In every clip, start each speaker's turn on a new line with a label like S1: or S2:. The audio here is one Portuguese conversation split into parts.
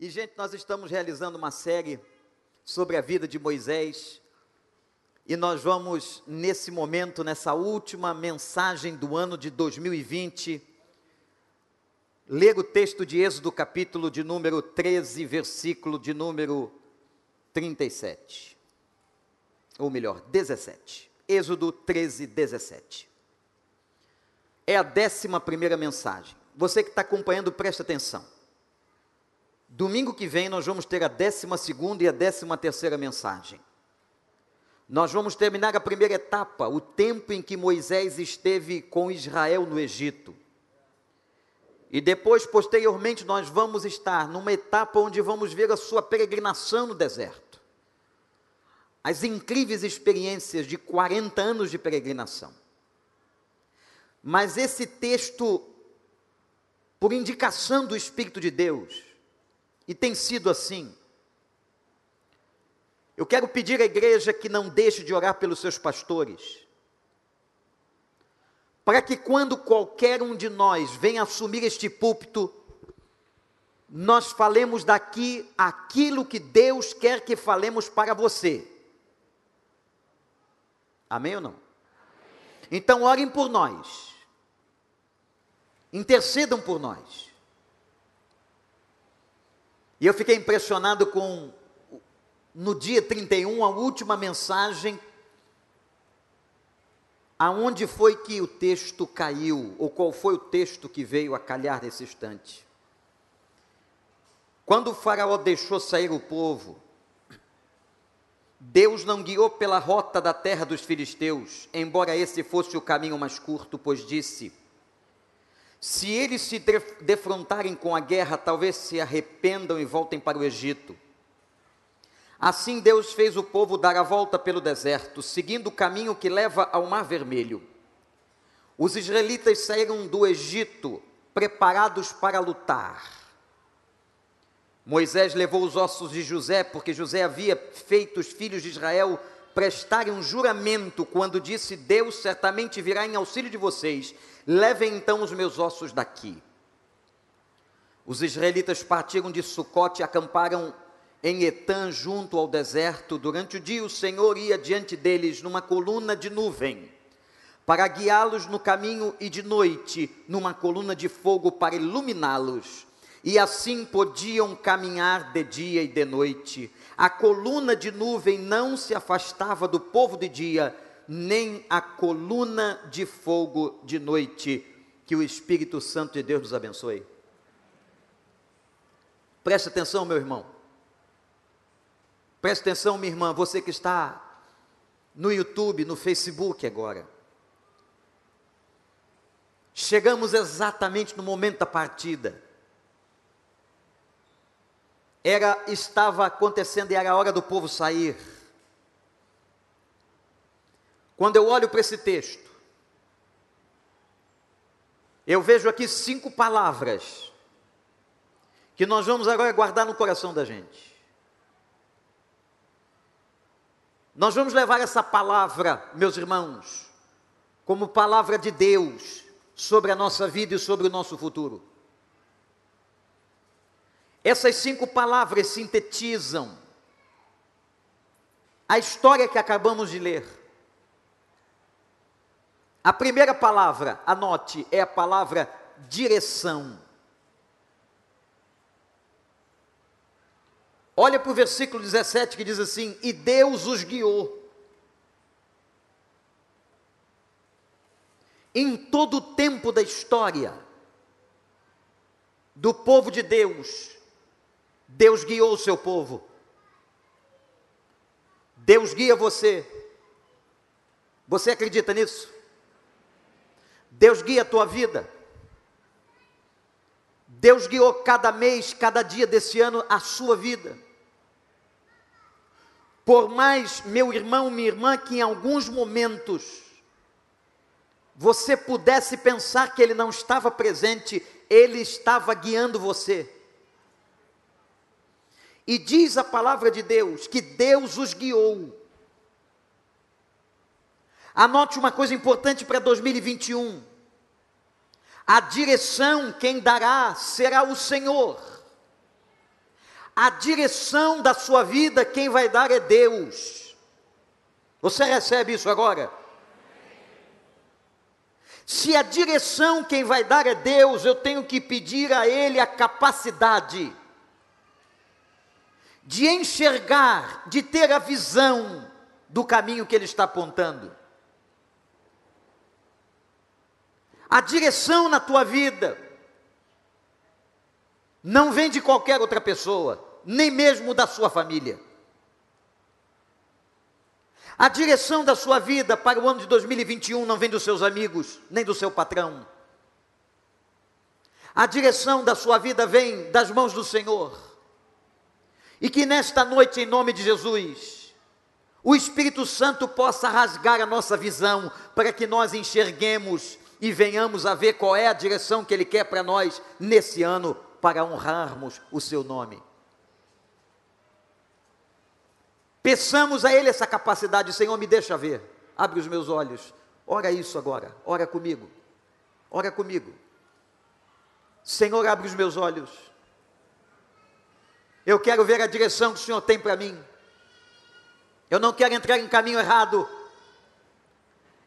S1: E, gente, nós estamos realizando uma série sobre a vida de Moisés. E nós vamos, nesse momento, nessa última mensagem do ano de 2020, ler o texto de Êxodo, capítulo de número 13, versículo de número 37. Ou melhor, 17. Êxodo 13, 17. É a décima primeira mensagem. Você que está acompanhando, preste atenção. Domingo que vem nós vamos ter a décima segunda e a décima terceira mensagem. Nós vamos terminar a primeira etapa, o tempo em que Moisés esteve com Israel no Egito. E depois, posteriormente, nós vamos estar numa etapa onde vamos ver a sua peregrinação no deserto. As incríveis experiências de 40 anos de peregrinação. Mas esse texto, por indicação do Espírito de Deus, e tem sido assim. Eu quero pedir à igreja que não deixe de orar pelos seus pastores, para que quando qualquer um de nós venha assumir este púlpito, nós falemos daqui aquilo que Deus quer que falemos para você. Amém ou não? Então orem por nós. Intercedam por nós. E eu fiquei impressionado com, no dia 31, a última mensagem, aonde foi que o texto caiu, ou qual foi o texto que veio a calhar nesse instante. Quando o Faraó deixou sair o povo, Deus não guiou pela rota da terra dos filisteus, embora esse fosse o caminho mais curto, pois disse: se eles se defrontarem com a guerra, talvez se arrependam e voltem para o Egito. Assim Deus fez o povo dar a volta pelo deserto, seguindo o caminho que leva ao Mar Vermelho. Os israelitas saíram do Egito preparados para lutar. Moisés levou os ossos de José, porque José havia feito os filhos de Israel prestarem um juramento quando disse: Deus certamente virá em auxílio de vocês Levem então os meus ossos daqui. Os israelitas partiram de Sucote e acamparam em Etã, junto ao deserto. Durante o dia, o Senhor ia diante deles numa coluna de nuvem, para guiá-los no caminho, e de noite, numa coluna de fogo para iluminá-los. E assim podiam caminhar de dia e de noite. A coluna de nuvem não se afastava do povo de dia, nem a coluna de fogo de noite. Que o Espírito Santo de Deus nos abençoe. Preste atenção, meu irmão. Preste atenção, minha irmã, você que está no YouTube, no Facebook agora. Chegamos exatamente no momento da partida. Era estava acontecendo e era a hora do povo sair. Quando eu olho para esse texto, eu vejo aqui cinco palavras que nós vamos agora guardar no coração da gente. Nós vamos levar essa palavra, meus irmãos, como palavra de Deus sobre a nossa vida e sobre o nosso futuro. Essas cinco palavras sintetizam a história que acabamos de ler. A primeira palavra, anote, é a palavra direção. Olha para o versículo 17 que diz assim: E Deus os guiou. Em todo o tempo da história do povo de Deus, Deus guiou o seu povo. Deus guia você. Você acredita nisso? Deus guia a tua vida. Deus guiou cada mês, cada dia desse ano a sua vida. Por mais, meu irmão, minha irmã, que em alguns momentos você pudesse pensar que Ele não estava presente, Ele estava guiando você. E diz a palavra de Deus que Deus os guiou. Anote uma coisa importante para 2021. A direção quem dará será o Senhor. a direção da sua vida, quem vai dar é Deus. Você recebe isso agora? Se a direção quem vai dar é Deus, eu tenho que pedir a Ele a capacidade de enxergar, de ter a visão do caminho que Ele está apontando. A direção na tua vida não vem de qualquer outra pessoa, nem mesmo da sua família. A direção da sua vida para o ano de 2021 não vem dos seus amigos, nem do seu patrão. A direção da sua vida vem das mãos do Senhor. E que nesta noite, em nome de Jesus, o Espírito Santo possa rasgar a nossa visão para que nós enxerguemos e venhamos a ver qual é a direção que Ele quer para nós nesse ano para honrarmos o Seu nome. Peçamos a Ele essa capacidade, Senhor, me deixa ver, abre os meus olhos, ora isso agora, ora comigo, ora comigo. Senhor, abre os meus olhos, eu quero ver a direção que o Senhor tem para mim, eu não quero entrar em caminho errado,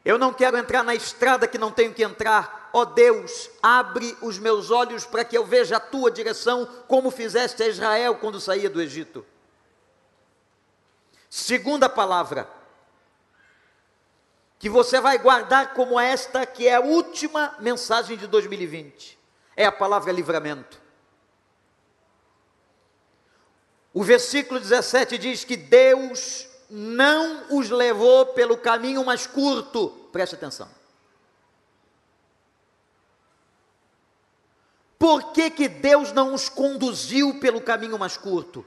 S1: eu não quero entrar na estrada que não tenho que entrar, ó oh Deus, abre os meus olhos para que eu veja a tua direção, como fizeste a Israel quando saía do Egito. Segunda palavra, que você vai guardar como esta, que é a última mensagem de 2020, é a palavra livramento. O versículo 17 diz que Deus não os levou pelo caminho mais curto, preste atenção. Por que, que Deus não os conduziu pelo caminho mais curto?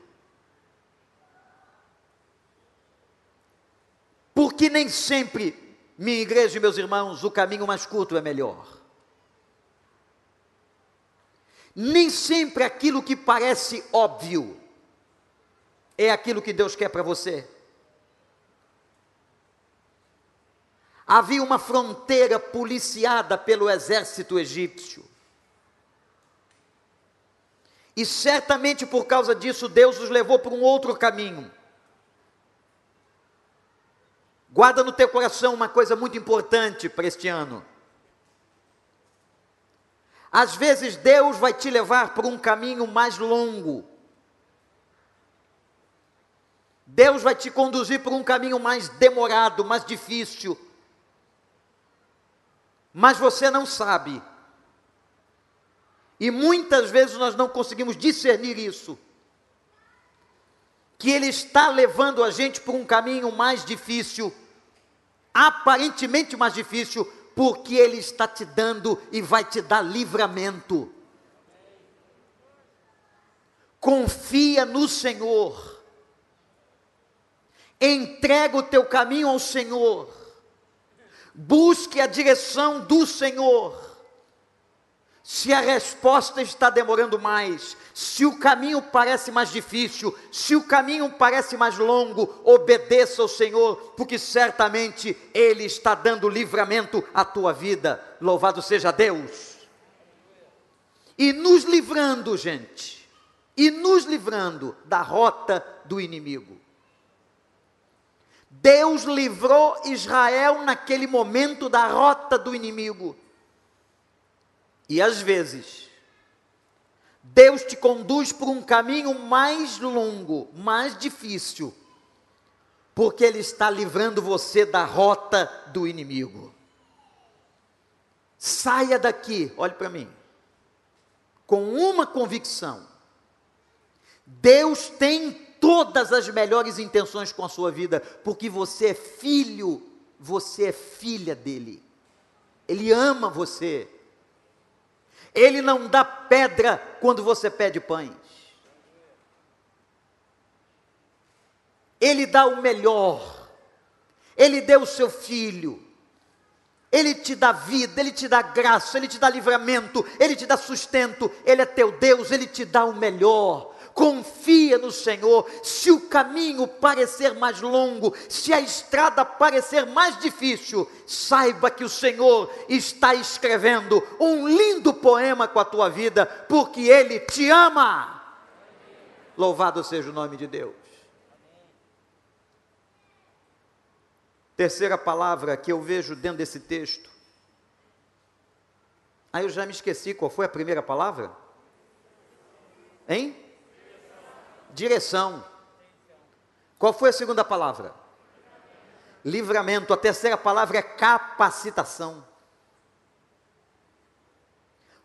S1: Porque nem sempre, minha igreja e meus irmãos, o caminho mais curto é melhor. Nem sempre aquilo que parece óbvio é aquilo que Deus quer para você. Havia uma fronteira policiada pelo exército egípcio. E certamente por causa disso Deus os levou por um outro caminho. Guarda no teu coração uma coisa muito importante para este ano. Às vezes Deus vai te levar por um caminho mais longo. Deus vai te conduzir por um caminho mais demorado, mais difícil. Mas você não sabe. E muitas vezes nós não conseguimos discernir isso que Ele está levando a gente por um caminho mais difícil, aparentemente mais difícil, porque Ele está te dando e vai te dar livramento. Confia no Senhor, entrega o teu caminho ao Senhor, busque a direção do Senhor se a resposta está demorando mais, se o caminho parece mais difícil, se o caminho parece mais longo, obedeça ao Senhor, porque certamente Ele está dando livramento à tua vida. Louvado seja Deus! E nos livrando, gente, e nos livrando da rota do inimigo. Deus livrou Israel naquele momento da rota do inimigo. E às vezes, Deus te conduz por um caminho mais longo, mais difícil, porque Ele está livrando você da rota do inimigo. Saia daqui, olhe para mim, com uma convicção: Deus tem todas as melhores intenções com a sua vida, porque você é filho, você é filha dele, Ele ama você. Ele não dá pedra quando você pede pães. Ele dá o melhor. Ele deu o seu filho. Ele te dá vida, ele te dá graça, ele te dá livramento, ele te dá sustento. Ele é teu Deus, ele te dá o melhor confia no Senhor. Se o caminho parecer mais longo, se a estrada parecer mais difícil, saiba que o Senhor está escrevendo um lindo poema com a tua vida, porque Ele te ama. Louvado seja o nome de Deus. Terceira palavra que eu vejo dentro desse texto. Aí eu já me esqueci qual foi a primeira palavra? Hein? Direção. Qual foi a segunda palavra? Livramento. A terceira palavra é capacitação.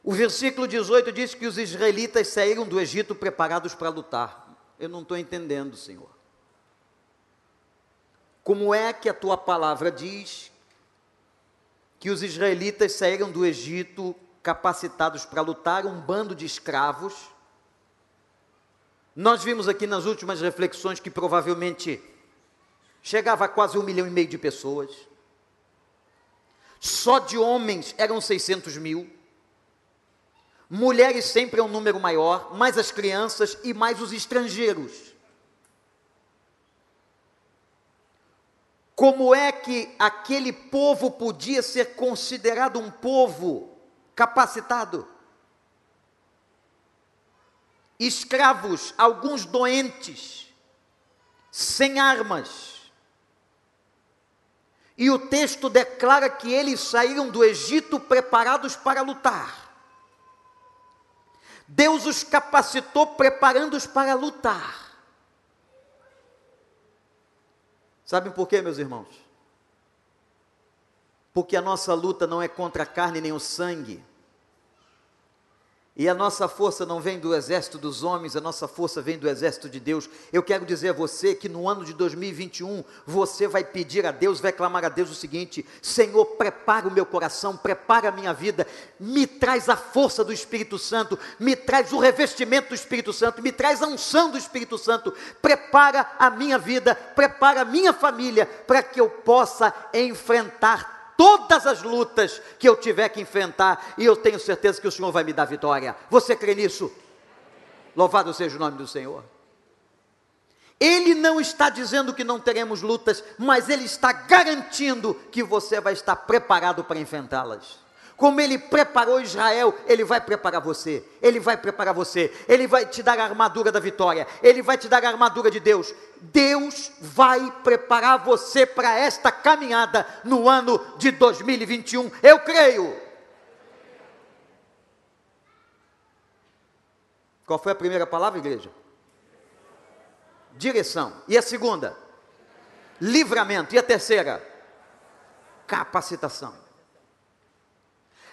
S1: O versículo 18 diz que os israelitas saíram do Egito preparados para lutar. Eu não estou entendendo, Senhor. Como é que a tua palavra diz que os israelitas saíram do Egito capacitados para lutar, um bando de escravos? Nós vimos aqui nas últimas reflexões que provavelmente chegava a quase um milhão e meio de pessoas. Só de homens eram 600 mil. Mulheres sempre é um número maior, mais as crianças e mais os estrangeiros. Como é que aquele povo podia ser considerado um povo capacitado? Escravos, alguns doentes, sem armas. E o texto declara que eles saíram do Egito preparados para lutar. Deus os capacitou preparando-os para lutar. Sabem por quê, meus irmãos? Porque a nossa luta não é contra a carne nem o sangue, e a nossa força não vem do exército dos homens, a nossa força vem do exército de Deus. Eu quero dizer a você que no ano de 2021, você vai pedir a Deus, vai clamar a Deus o seguinte: Senhor, prepara o meu coração, prepara a minha vida, me traz a força do Espírito Santo, me traz o revestimento do Espírito Santo, me traz a unção do Espírito Santo, prepara a minha vida, prepara a minha família, para que eu possa enfrentar todas as lutas que eu tiver que enfrentar, e eu tenho certeza que o Senhor vai me dar vitória. Você crê nisso? Louvado seja o nome do Senhor. Ele não está dizendo que não teremos lutas, mas ele está garantindo que você vai estar preparado para enfrentá-las. Como ele preparou Israel, ele vai preparar você. Ele vai preparar você. Ele vai te dar a armadura da vitória. Ele vai te dar a armadura de Deus. Deus vai preparar você para esta caminhada no ano de 2021. Eu creio. Qual foi a primeira palavra, igreja? Direção. E a segunda? Livramento. E a terceira? Capacitação.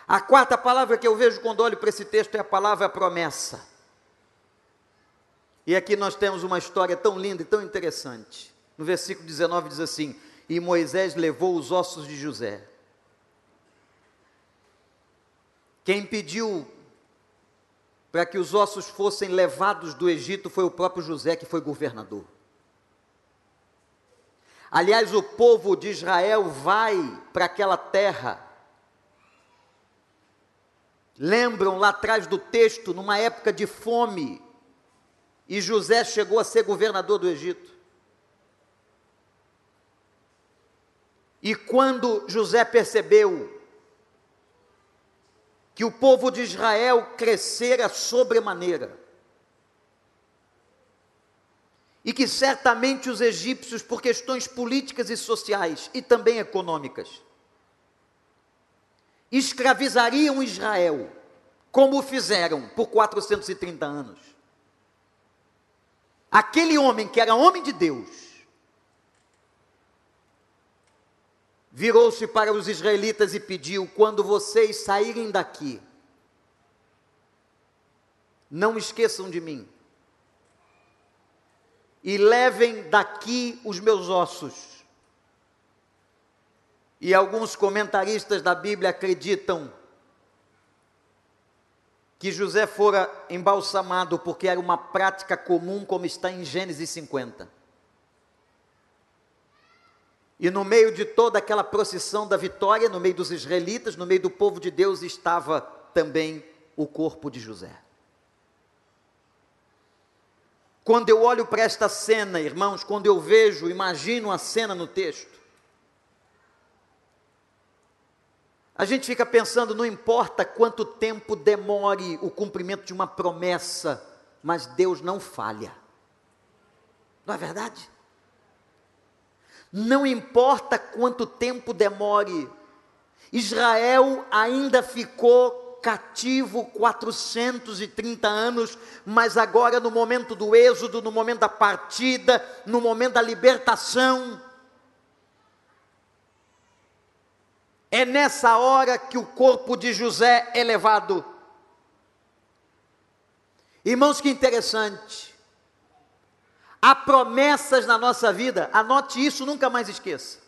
S1: A quarta palavra que eu vejo quando olho para esse texto é a palavra promessa. E aqui nós temos uma história tão linda e tão interessante. No versículo 19 diz assim: E Moisés levou os ossos de José. Quem pediu para que os ossos fossem levados do Egito foi o próprio José, que foi governador. Aliás, o povo de Israel vai para aquela terra Lembram lá atrás do texto, numa época de fome, e José chegou a ser governador do Egito. E quando José percebeu que o povo de Israel crescera sobremaneira, e que certamente os egípcios, por questões políticas e sociais e também econômicas, escravizariam Israel, como fizeram por 430 anos. Aquele homem que era homem de Deus, virou-se para os israelitas e pediu: quando vocês saírem daqui, não esqueçam de mim, e levem daqui os meus ossos e alguns comentaristas da Bíblia acreditam que José fora embalsamado porque era uma prática comum, como está em Gênesis 50. E no meio de toda aquela procissão da vitória, no meio dos israelitas, no meio do povo de Deus, estava também o corpo de José. Quando eu olho para esta cena, irmãos, quando eu vejo, imagino a cena no texto, A gente fica pensando, não importa quanto tempo demore o cumprimento de uma promessa, mas Deus não falha. Não é verdade? Não importa quanto tempo demore, Israel ainda ficou cativo 430 anos, mas agora no momento do êxodo, no momento da partida, no momento da libertação, é nessa hora que o corpo de José é levado. Irmãos, que interessante. Há promessas na nossa vida, anote isso, nunca mais esqueça.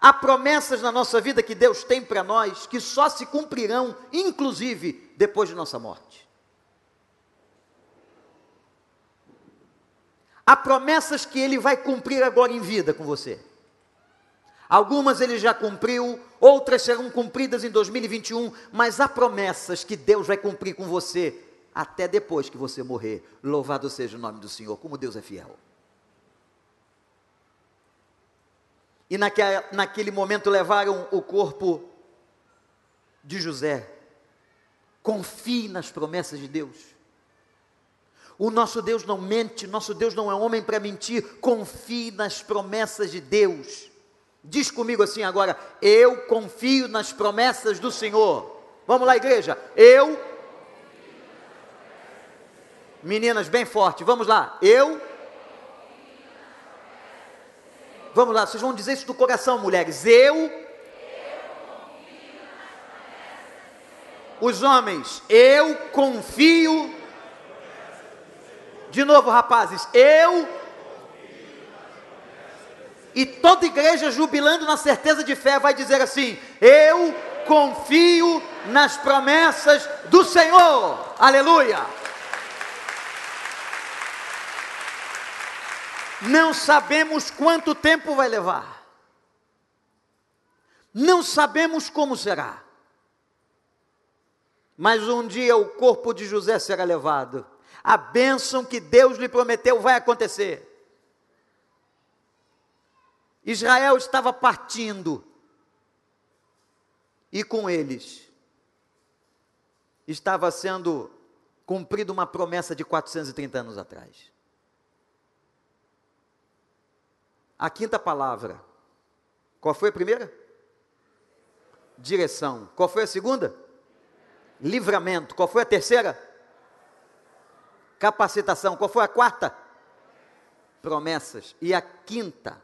S1: Há promessas na nossa vida que Deus tem para nós que só se cumprirão, inclusive, depois de nossa morte. Há promessas que Ele vai cumprir agora em vida com você. Algumas Ele já cumpriu, outras serão cumpridas em 2021, mas há promessas que Deus vai cumprir com você até depois que você morrer. Louvado seja o nome do Senhor, como Deus é fiel. E naquele, naquele momento levaram o corpo de José. Confie nas promessas de Deus. O nosso Deus não mente, nosso Deus não é homem para mentir. Confie nas promessas de Deus. Diz comigo assim agora: eu confio nas promessas do Senhor. Vamos lá, igreja. Eu. Meninas, bem forte, vamos lá. Eu Vamos lá, vocês vão dizer isso do coração, mulheres. Eu. Os homens, eu confio. De novo, rapazes, eu. E toda igreja jubilando na certeza de fé vai dizer assim: Eu confio nas promessas do Senhor. Aleluia. Não sabemos quanto tempo vai levar. Não sabemos como será. Mas um dia o corpo de José será levado. A bênção que Deus lhe prometeu vai acontecer. Israel estava partindo. E com eles estava sendo cumprida uma promessa de 430 anos atrás. A quinta palavra. Qual foi a primeira? Direção. Qual foi a segunda? Livramento. Qual foi a terceira? Capacitação. Qual foi a quarta? Promessas. E a quinta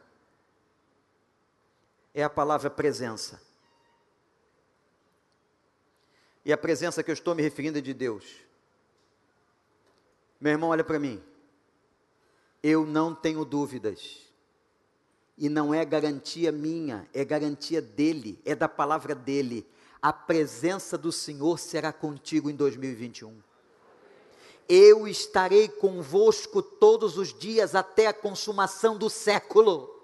S1: é a palavra presença. E a presença que eu estou me referindo é de Deus. Meu irmão, olha para mim. Eu não tenho dúvidas e não é garantia minha, é garantia dele, é da palavra dele. A presença do Senhor será contigo em 2021. Eu estarei convosco todos os dias até a consumação do século.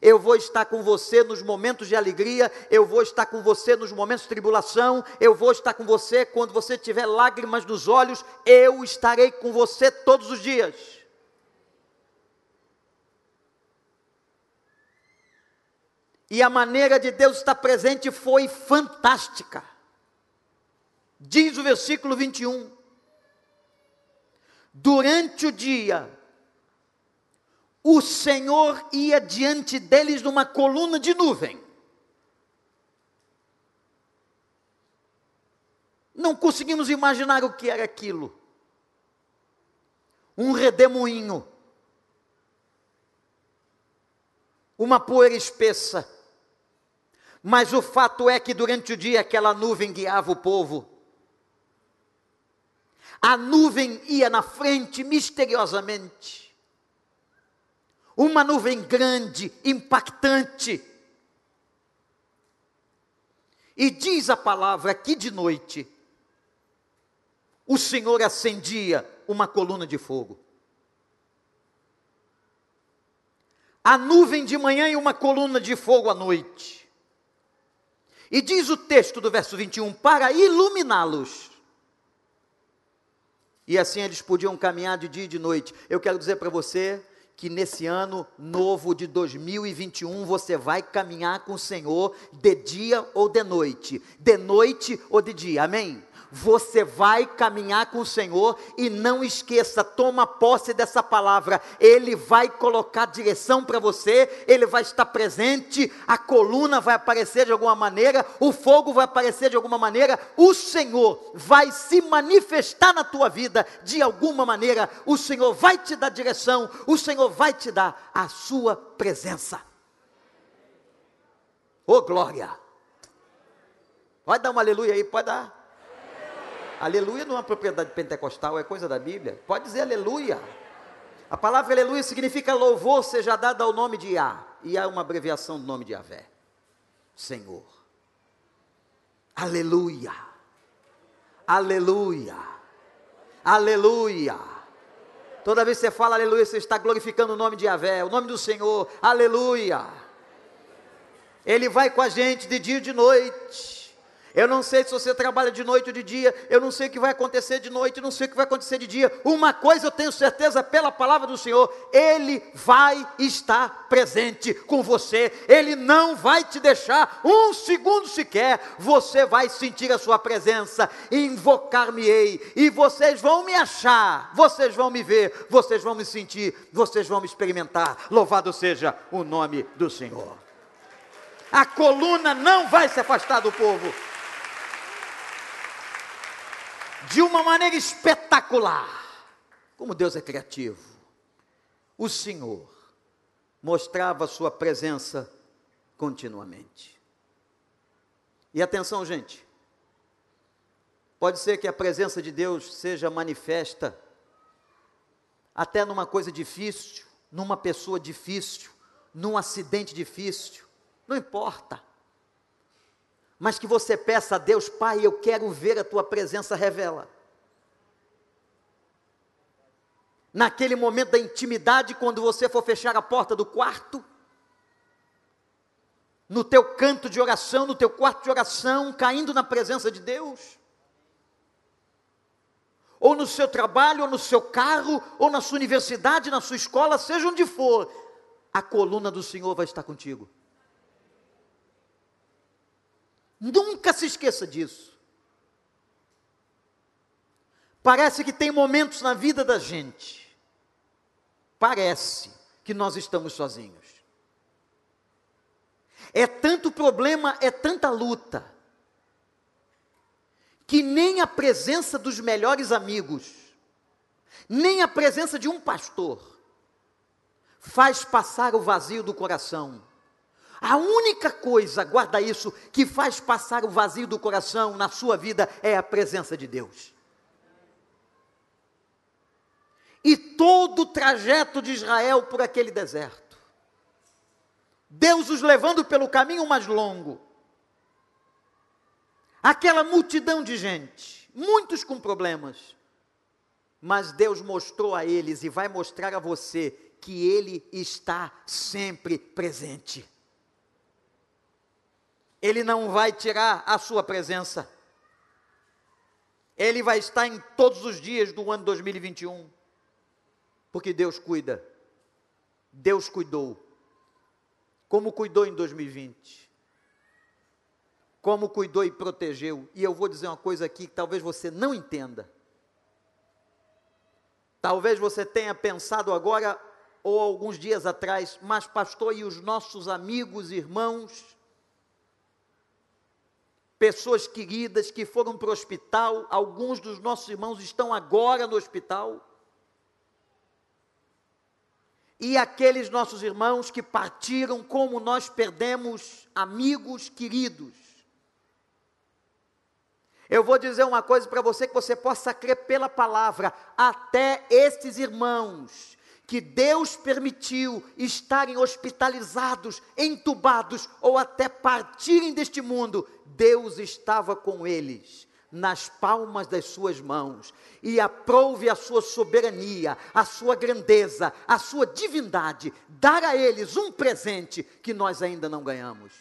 S1: Eu vou estar com você nos momentos de alegria, eu vou estar com você nos momentos de tribulação, eu vou estar com você quando você tiver lágrimas nos olhos, eu estarei com você todos os dias. E a maneira de Deus estar presente foi fantástica. Diz o versículo 21. Durante o dia, o Senhor ia diante deles numa coluna de nuvem. Não conseguimos imaginar o que era aquilo. Um redemoinho. Uma poeira espessa mas o fato é que durante o dia aquela nuvem guiava o povo. A nuvem ia na frente misteriosamente. Uma nuvem grande, impactante. E diz a palavra que de noite o Senhor acendia uma coluna de fogo. A nuvem de manhã e uma coluna de fogo à noite. E diz o texto do verso 21: para iluminá-los. E assim eles podiam caminhar de dia e de noite. Eu quero dizer para você que nesse ano novo de 2021 você vai caminhar com o Senhor de dia ou de noite, de noite ou de dia, amém? Você vai caminhar com o Senhor e não esqueça, toma posse dessa palavra. Ele vai colocar direção para você, ele vai estar presente, a coluna vai aparecer de alguma maneira, o fogo vai aparecer de alguma maneira, o Senhor vai se manifestar na tua vida de alguma maneira, o Senhor vai te dar direção, o Senhor vai te dar a sua presença. Ô oh, glória! Pode dar um aleluia aí, pode dar. Aleluia não é uma propriedade pentecostal, é coisa da Bíblia. Pode dizer aleluia. A palavra aleluia significa louvor seja dado ao nome de Yah. E é uma abreviação do nome de Yahvé. Senhor. Aleluia. Aleluia. Aleluia. Toda vez que você fala aleluia, você está glorificando o nome de Yahvé, o nome do Senhor. Aleluia. Ele vai com a gente de dia e de noite. Eu não sei se você trabalha de noite ou de dia, eu não sei o que vai acontecer de noite, não sei o que vai acontecer de dia. Uma coisa eu tenho certeza pela palavra do Senhor, Ele vai estar presente com você, Ele não vai te deixar um segundo sequer, você vai sentir a Sua presença, invocar-me-ei, e vocês vão me achar, vocês vão me ver, vocês vão me sentir, vocês vão me experimentar. Louvado seja o nome do Senhor. A coluna não vai se afastar do povo de uma maneira espetacular. Como Deus é criativo. O Senhor mostrava sua presença continuamente. E atenção, gente. Pode ser que a presença de Deus seja manifesta até numa coisa difícil, numa pessoa difícil, num acidente difícil. Não importa mas que você peça a Deus, Pai, eu quero ver a tua presença revela. Naquele momento da intimidade, quando você for fechar a porta do quarto, no teu canto de oração, no teu quarto de oração, caindo na presença de Deus, ou no seu trabalho, ou no seu carro, ou na sua universidade, na sua escola, seja onde for, a coluna do Senhor vai estar contigo. Nunca se esqueça disso. Parece que tem momentos na vida da gente, parece que nós estamos sozinhos. É tanto problema, é tanta luta, que nem a presença dos melhores amigos, nem a presença de um pastor, faz passar o vazio do coração a única coisa, guarda isso, que faz passar o vazio do coração na sua vida é a presença de Deus. E todo o trajeto de Israel por aquele deserto. Deus os levando pelo caminho mais longo. Aquela multidão de gente, muitos com problemas. Mas Deus mostrou a eles e vai mostrar a você que Ele está sempre presente. Ele não vai tirar a sua presença. Ele vai estar em todos os dias do ano 2021. Porque Deus cuida. Deus cuidou. Como cuidou em 2020. Como cuidou e protegeu. E eu vou dizer uma coisa aqui que talvez você não entenda. Talvez você tenha pensado agora ou alguns dias atrás, mas pastor, e os nossos amigos, irmãos, pessoas queridas que foram para o hospital, alguns dos nossos irmãos estão agora no hospital. E aqueles nossos irmãos que partiram, como nós perdemos amigos queridos. Eu vou dizer uma coisa para você que você possa crer pela palavra, até estes irmãos que Deus permitiu estarem hospitalizados, entubados ou até partirem deste mundo, Deus estava com eles nas palmas das suas mãos e aprove a sua soberania, a sua grandeza, a sua divindade, dar a eles um presente que nós ainda não ganhamos.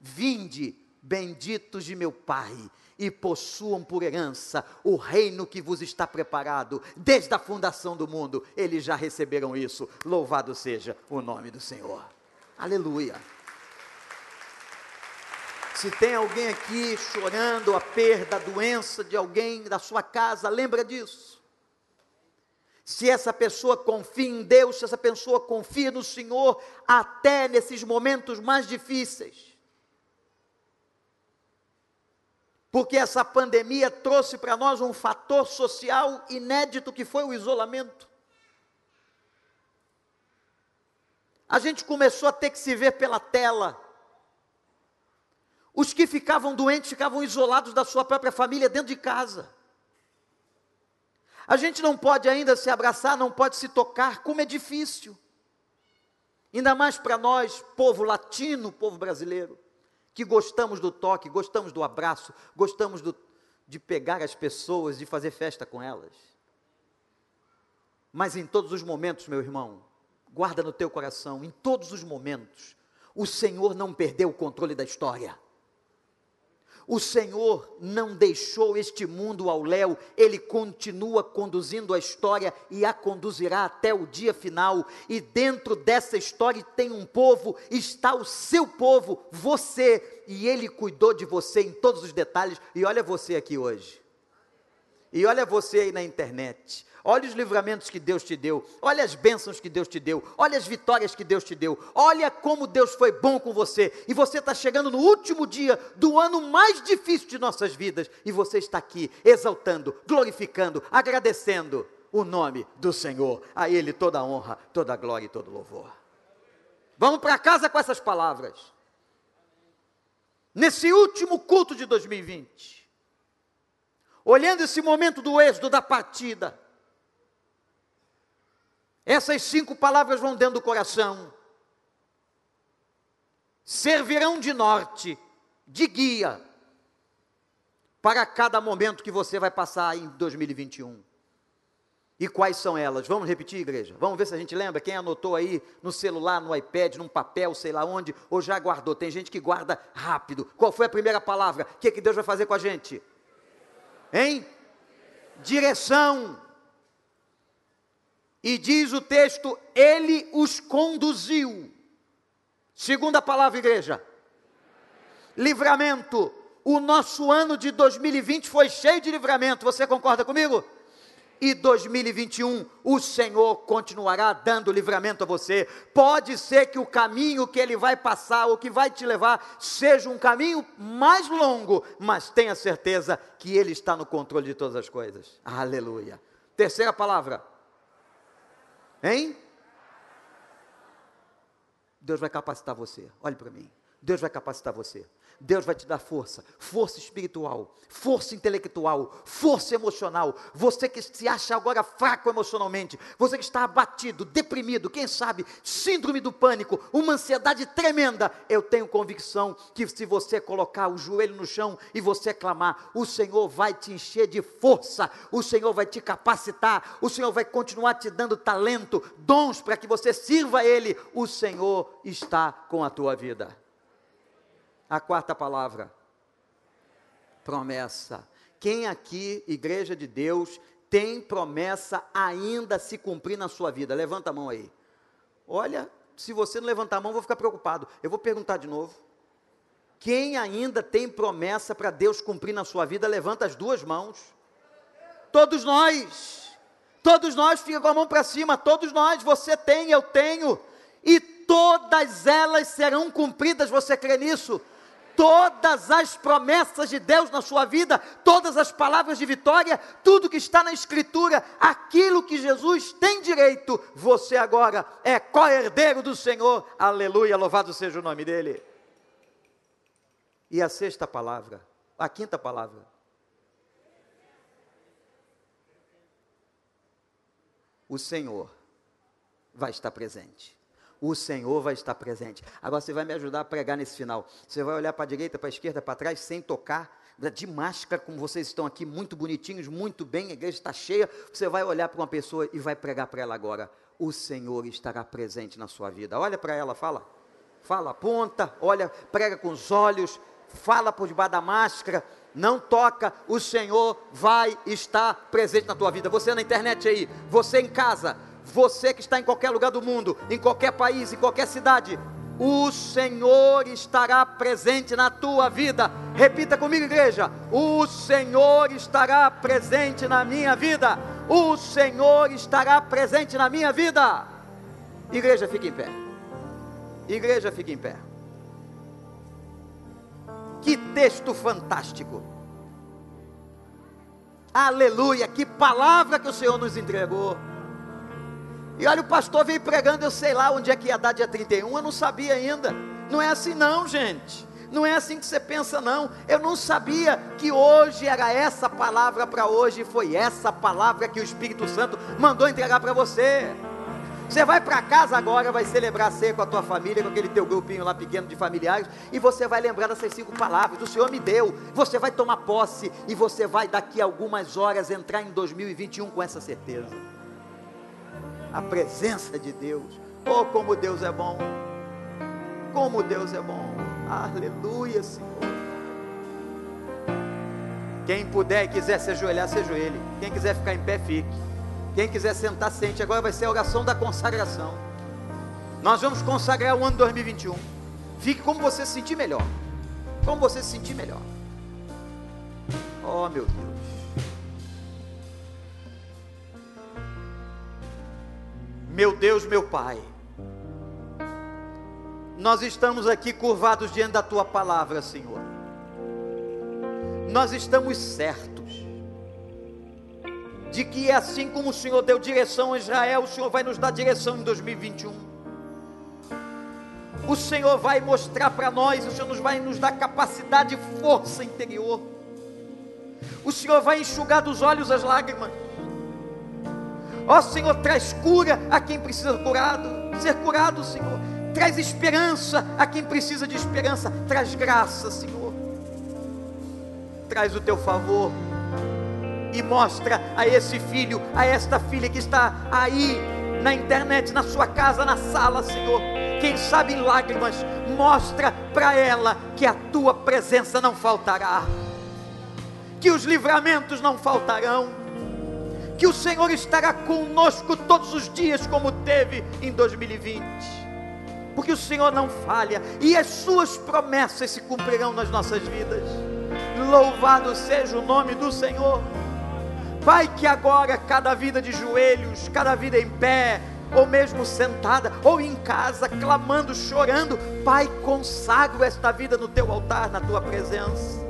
S1: Vinde, benditos de meu Pai, e possuam por herança o reino que vos está preparado desde a fundação do mundo. Eles já receberam isso. Louvado seja o nome do Senhor. Aleluia. Se tem alguém aqui chorando a perda, a doença de alguém da sua casa, lembra disso. Se essa pessoa confia em Deus, se essa pessoa confia no Senhor, até nesses momentos mais difíceis. Porque essa pandemia trouxe para nós um fator social inédito que foi o isolamento. A gente começou a ter que se ver pela tela. Os que ficavam doentes ficavam isolados da sua própria família dentro de casa. A gente não pode ainda se abraçar, não pode se tocar, como é difícil. Ainda mais para nós, povo latino, povo brasileiro, que gostamos do toque, gostamos do abraço, gostamos do, de pegar as pessoas, de fazer festa com elas. Mas em todos os momentos, meu irmão, guarda no teu coração, em todos os momentos, o Senhor não perdeu o controle da história. O Senhor não deixou este mundo ao léu, Ele continua conduzindo a história e a conduzirá até o dia final. E dentro dessa história tem um povo, está o seu povo, você, e Ele cuidou de você em todos os detalhes. E olha você aqui hoje, e olha você aí na internet, Olha os livramentos que Deus te deu, olha as bênçãos que Deus te deu, olha as vitórias que Deus te deu, olha como Deus foi bom com você, e você está chegando no último dia do ano mais difícil de nossas vidas, e você está aqui exaltando, glorificando, agradecendo o nome do Senhor, a Ele toda a honra, toda a glória e todo louvor. Vamos para casa com essas palavras. Nesse último culto de 2020, olhando esse momento do êxodo, da partida, essas cinco palavras vão dentro do coração. Servirão de norte, de guia, para cada momento que você vai passar em 2021. E quais são elas? Vamos repetir, igreja? Vamos ver se a gente lembra. Quem anotou aí no celular, no iPad, num papel, sei lá onde, ou já guardou? Tem gente que guarda rápido. Qual foi a primeira palavra? O que, é que Deus vai fazer com a gente? Hein? Direção. E diz o texto: Ele os conduziu. Segunda palavra, igreja. Livramento. O nosso ano de 2020 foi cheio de livramento. Você concorda comigo? E 2021, o Senhor continuará dando livramento a você. Pode ser que o caminho que Ele vai passar, ou que vai te levar, seja um caminho mais longo, mas tenha certeza que Ele está no controle de todas as coisas. Aleluia. Terceira palavra, Hein? Deus vai capacitar você. Olhe para mim. Deus vai capacitar você. Deus vai te dar força, força espiritual, força intelectual, força emocional. Você que se acha agora fraco emocionalmente, você que está abatido, deprimido, quem sabe, síndrome do pânico, uma ansiedade tremenda, eu tenho convicção que se você colocar o joelho no chão e você clamar, o Senhor vai te encher de força, o Senhor vai te capacitar, o Senhor vai continuar te dando talento, dons para que você sirva a Ele. O Senhor está com a tua vida. A quarta palavra: promessa. Quem aqui, igreja de Deus, tem promessa ainda se cumprir na sua vida? Levanta a mão aí. Olha, se você não levantar a mão, eu vou ficar preocupado. Eu vou perguntar de novo. Quem ainda tem promessa para Deus cumprir na sua vida, levanta as duas mãos. Todos nós. Todos nós, fica com a mão para cima. Todos nós, você tem, eu tenho. E todas elas serão cumpridas. Você crê nisso? Todas as promessas de Deus na sua vida, todas as palavras de vitória, tudo que está na Escritura, aquilo que Jesus tem direito, você agora é co-herdeiro do Senhor, aleluia, louvado seja o nome dEle. E a sexta palavra, a quinta palavra, o Senhor vai estar presente o Senhor vai estar presente. Agora você vai me ajudar a pregar nesse final. Você vai olhar para a direita, para a esquerda, para trás, sem tocar, de máscara, como vocês estão aqui, muito bonitinhos, muito bem, a igreja está cheia. Você vai olhar para uma pessoa e vai pregar para ela agora. O Senhor estará presente na sua vida. Olha para ela, fala. Fala, aponta, olha, prega com os olhos, fala por debaixo da máscara, não toca, o Senhor vai estar presente na tua vida. Você na internet aí, você em casa, você que está em qualquer lugar do mundo, em qualquer país, em qualquer cidade, o Senhor estará presente na tua vida. Repita comigo, igreja: o Senhor estará presente na minha vida. O Senhor estará presente na minha vida. Igreja, fique em pé. Igreja, fique em pé. Que texto fantástico. Aleluia, que palavra que o Senhor nos entregou. E olha, o pastor veio pregando, eu sei lá onde é que ia dar dia 31, eu não sabia ainda. Não é assim não, gente. Não é assim que você pensa não. Eu não sabia que hoje era essa palavra para hoje, foi essa palavra que o Espírito Santo mandou entregar para você. Você vai para casa agora, vai celebrar a ceia com a tua família, com aquele teu grupinho lá pequeno de familiares, e você vai lembrar dessas cinco palavras. O Senhor me deu. Você vai tomar posse e você vai daqui a algumas horas entrar em 2021 com essa certeza. A presença de Deus. Oh, como Deus é bom. Como Deus é bom. Aleluia, Senhor. Quem puder e quiser se ajoelhar, se ajoelhe. Quem quiser ficar em pé, fique. Quem quiser sentar, sente. Agora vai ser a oração da consagração. Nós vamos consagrar o ano 2021. Fique como você se sentir melhor. Como você se sentir melhor. Oh, meu Deus. Meu Deus, meu Pai. Nós estamos aqui curvados diante da tua palavra, Senhor. Nós estamos certos de que é assim como o Senhor deu direção a Israel, o Senhor vai nos dar direção em 2021. O Senhor vai mostrar para nós, o Senhor vai nos dar capacidade e força interior. O Senhor vai enxugar dos olhos as lágrimas. Ó oh, Senhor, traz cura a quem precisa curado, ser curado, Senhor. Traz esperança a quem precisa de esperança. Traz graça, Senhor. Traz o teu favor e mostra a esse filho, a esta filha que está aí na internet, na sua casa, na sala, Senhor. Quem sabe em lágrimas, mostra para ela que a tua presença não faltará, que os livramentos não faltarão, que o Senhor estará conosco todos os dias, como teve em 2020 porque o Senhor não falha e as suas promessas se cumprirão nas nossas vidas. Louvado seja o nome do Senhor. Pai, que agora cada vida de joelhos, cada vida em pé, ou mesmo sentada, ou em casa, clamando, chorando, Pai, consagro esta vida no teu altar, na tua presença.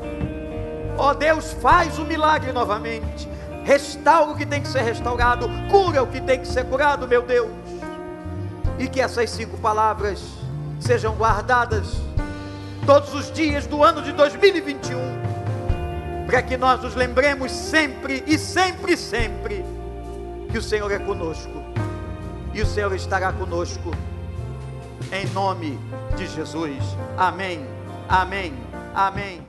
S1: Ó oh Deus, faz o milagre novamente. Restaura o que tem que ser restaurado, cura o que tem que ser curado, meu Deus. E que essas cinco palavras sejam guardadas todos os dias do ano de 2021 para que nós nos lembremos sempre e sempre, sempre que o Senhor é conosco e o Senhor estará conosco, em nome de Jesus. Amém, amém, amém.